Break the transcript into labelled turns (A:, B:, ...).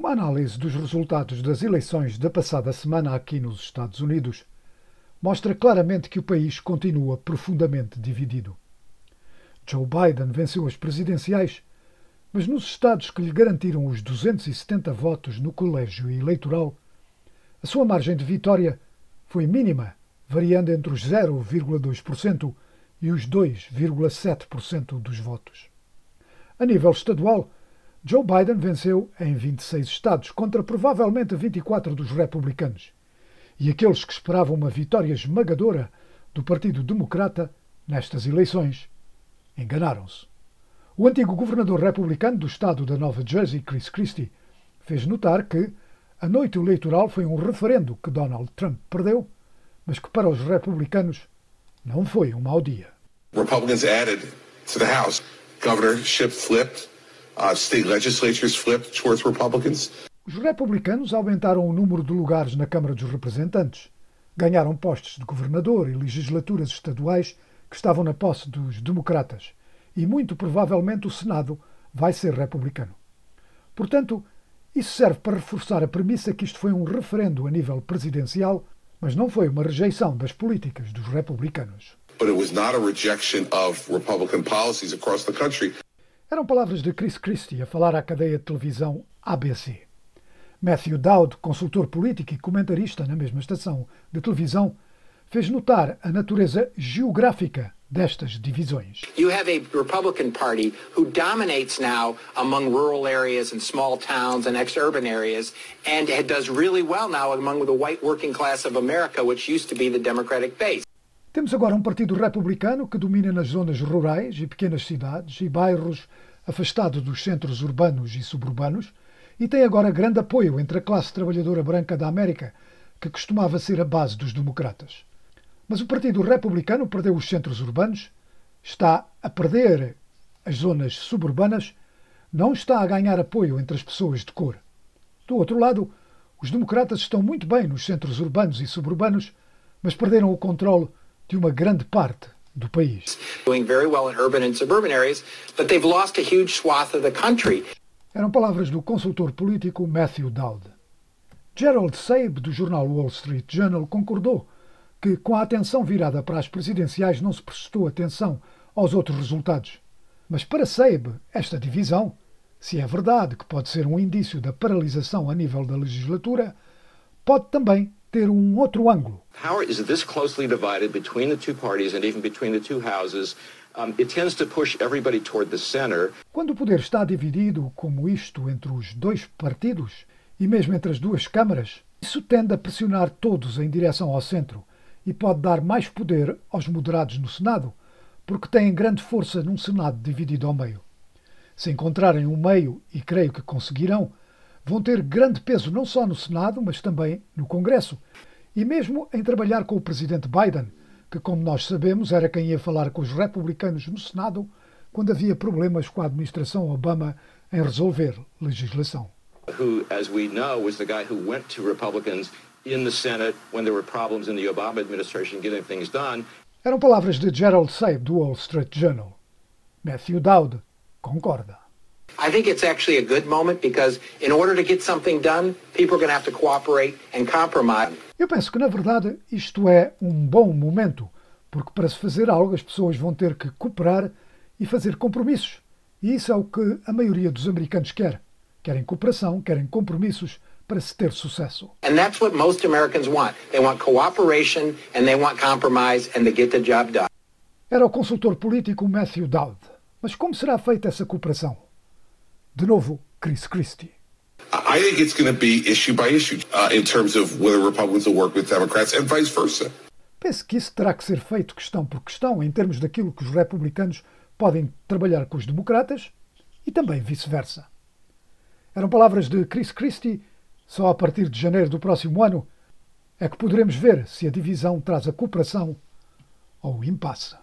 A: Uma análise dos resultados das eleições da passada semana aqui nos Estados Unidos mostra claramente que o país continua profundamente dividido. Joe Biden venceu as presidenciais, mas nos estados que lhe garantiram os 270 votos no colégio eleitoral, a sua margem de vitória foi mínima, variando entre os 0,2% e os 2,7% dos votos. A nível estadual, Joe Biden venceu em 26 estados, contra provavelmente 24 dos republicanos. E aqueles que esperavam uma vitória esmagadora do Partido Democrata nestas eleições enganaram-se. O antigo governador republicano do estado da Nova Jersey, Chris Christie, fez notar que a noite eleitoral foi um referendo que Donald Trump perdeu, mas que para os republicanos não foi um mau dia.
B: Republicans added to the House. Governorship flipped. Uh, state legislatures flipped towards Republicans.
A: Os republicanos aumentaram o número de lugares na Câmara dos Representantes, ganharam postos de governador e legislaturas estaduais que estavam na posse dos democratas, e muito provavelmente o Senado vai ser republicano. Portanto, isso serve para reforçar a premissa que isto foi um referendo a nível presidencial, mas não foi uma rejeição das políticas dos republicanos.
B: But it was not a rejection of Republican policies across the country.
A: Eram palavras de Chris Christie a falar à cadeia de televisão ABC. Matthew Dowd, consultor político e comentarista na mesma estação de televisão, fez notar a natureza geográfica destas divisões.
C: You have a Republican Party who dominates now among rural areas and small towns and ex-urban areas and does really well now among the white working class of America, which used to be the Democratic base.
A: Temos agora um partido republicano que domina nas zonas rurais e pequenas cidades e bairros afastados dos centros urbanos e suburbanos e tem agora grande apoio entre a classe trabalhadora branca da América, que costumava ser a base dos democratas. Mas o Partido Republicano perdeu os centros urbanos, está a perder as zonas suburbanas, não está a ganhar apoio entre as pessoas de cor. Do outro lado, os democratas estão muito bem nos centros urbanos e suburbanos, mas perderam o controle de uma grande parte do país. Eram palavras do consultor político Matthew Dowd. Gerald Sabe, do jornal Wall Street Journal, concordou que, com a atenção virada para as presidenciais, não se prestou atenção aos outros resultados. Mas para Sabe, esta divisão, se é verdade que pode ser um indício da paralisação a nível da legislatura, pode também ter um outro ângulo.
D: Power is this closely divided between the two parties and even between the two houses. Um, it tends to push everybody toward the center.
A: Quando o poder está dividido como isto entre os dois partidos e mesmo entre as duas câmaras, isso tende a pressionar todos em direção ao centro e pode dar mais poder aos moderados no Senado, porque têm grande força num Senado dividido ao meio. Se encontrarem um meio, e creio que conseguirão, vão ter grande peso não só no Senado, mas também no Congresso, e mesmo em trabalhar com o presidente Biden, que, como nós sabemos, era quem ia falar com os republicanos no Senado quando havia problemas com a administração Obama em resolver legislação.
D: Who, as we know, was the guy who went to Republicans in the Senate when there were problems in the Obama administration getting things done.
A: Eram palavras de Gerald Sabe do Wall Street Journal. Matthew Dowd concorda.
C: I think it's actually a good moment because in order to get something done, people are going to have to cooperate and compromise.
A: Eu penso que, na verdade, isto é um bom momento, porque para se fazer algo as pessoas vão ter que cooperar e fazer compromissos. E isso é o que a maioria dos americanos quer. Querem cooperação, querem compromissos para se ter sucesso.
C: And that's what most Americans want. They want cooperation and they want compromise and get the job done.
A: Era o consultor político Matthew Dowd. Mas como será feita essa cooperação? De novo, Chris Christie.
B: I think it's going to be issue by issue uh, in terms of whether Republicans will work with Democrats and vice versa.
A: Penso que isso terá que ser feito questão por questão, em termos daquilo que os republicanos podem trabalhar com os democratas e também vice-versa. Eram palavras de Chris Christie. Só a partir de janeiro do próximo ano é que poderemos ver se a divisão traz a cooperação ou o impasse.